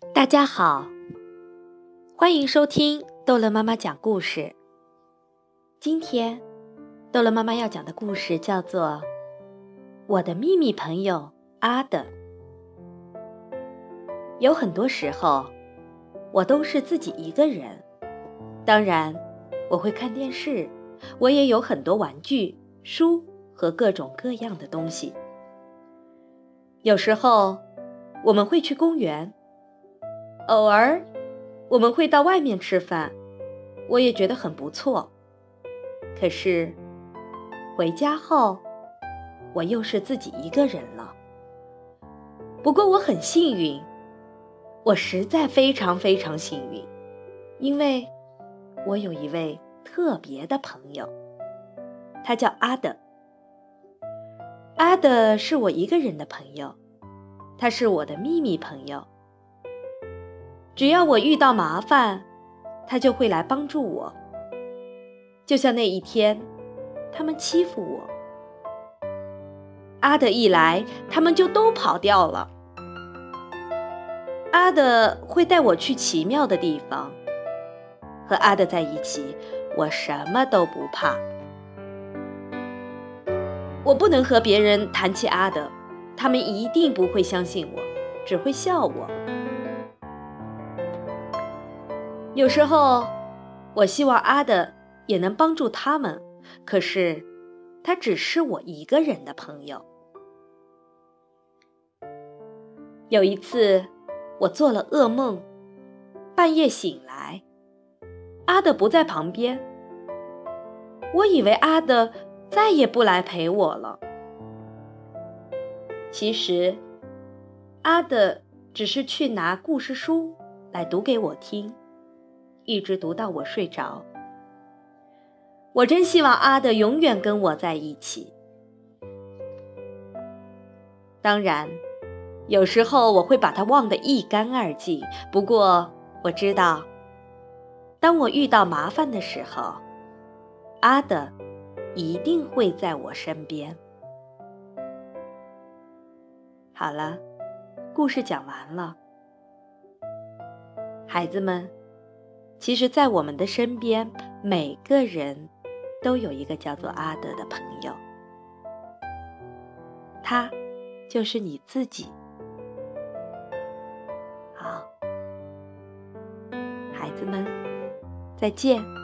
大家好，欢迎收听逗乐妈妈讲故事。今天，逗乐妈妈要讲的故事叫做《我的秘密朋友阿德》。有很多时候，我都是自己一个人。当然，我会看电视，我也有很多玩具、书和各种各样的东西。有时候，我们会去公园。偶尔，我们会到外面吃饭，我也觉得很不错。可是，回家后，我又是自己一个人了。不过我很幸运，我实在非常非常幸运，因为我有一位特别的朋友，他叫阿德。阿德是我一个人的朋友，他是我的秘密朋友。只要我遇到麻烦，他就会来帮助我。就像那一天，他们欺负我，阿德一来，他们就都跑掉了。阿德会带我去奇妙的地方，和阿德在一起，我什么都不怕。我不能和别人谈起阿德，他们一定不会相信我，只会笑我。有时候，我希望阿德也能帮助他们，可是他只是我一个人的朋友。有一次，我做了噩梦，半夜醒来，阿德不在旁边。我以为阿德再也不来陪我了。其实，阿德只是去拿故事书来读给我听。一直读到我睡着。我真希望阿德永远跟我在一起。当然，有时候我会把他忘得一干二净。不过我知道，当我遇到麻烦的时候，阿德一定会在我身边。好了，故事讲完了，孩子们。其实，在我们的身边，每个人都有一个叫做阿德的朋友，他就是你自己。好，孩子们，再见。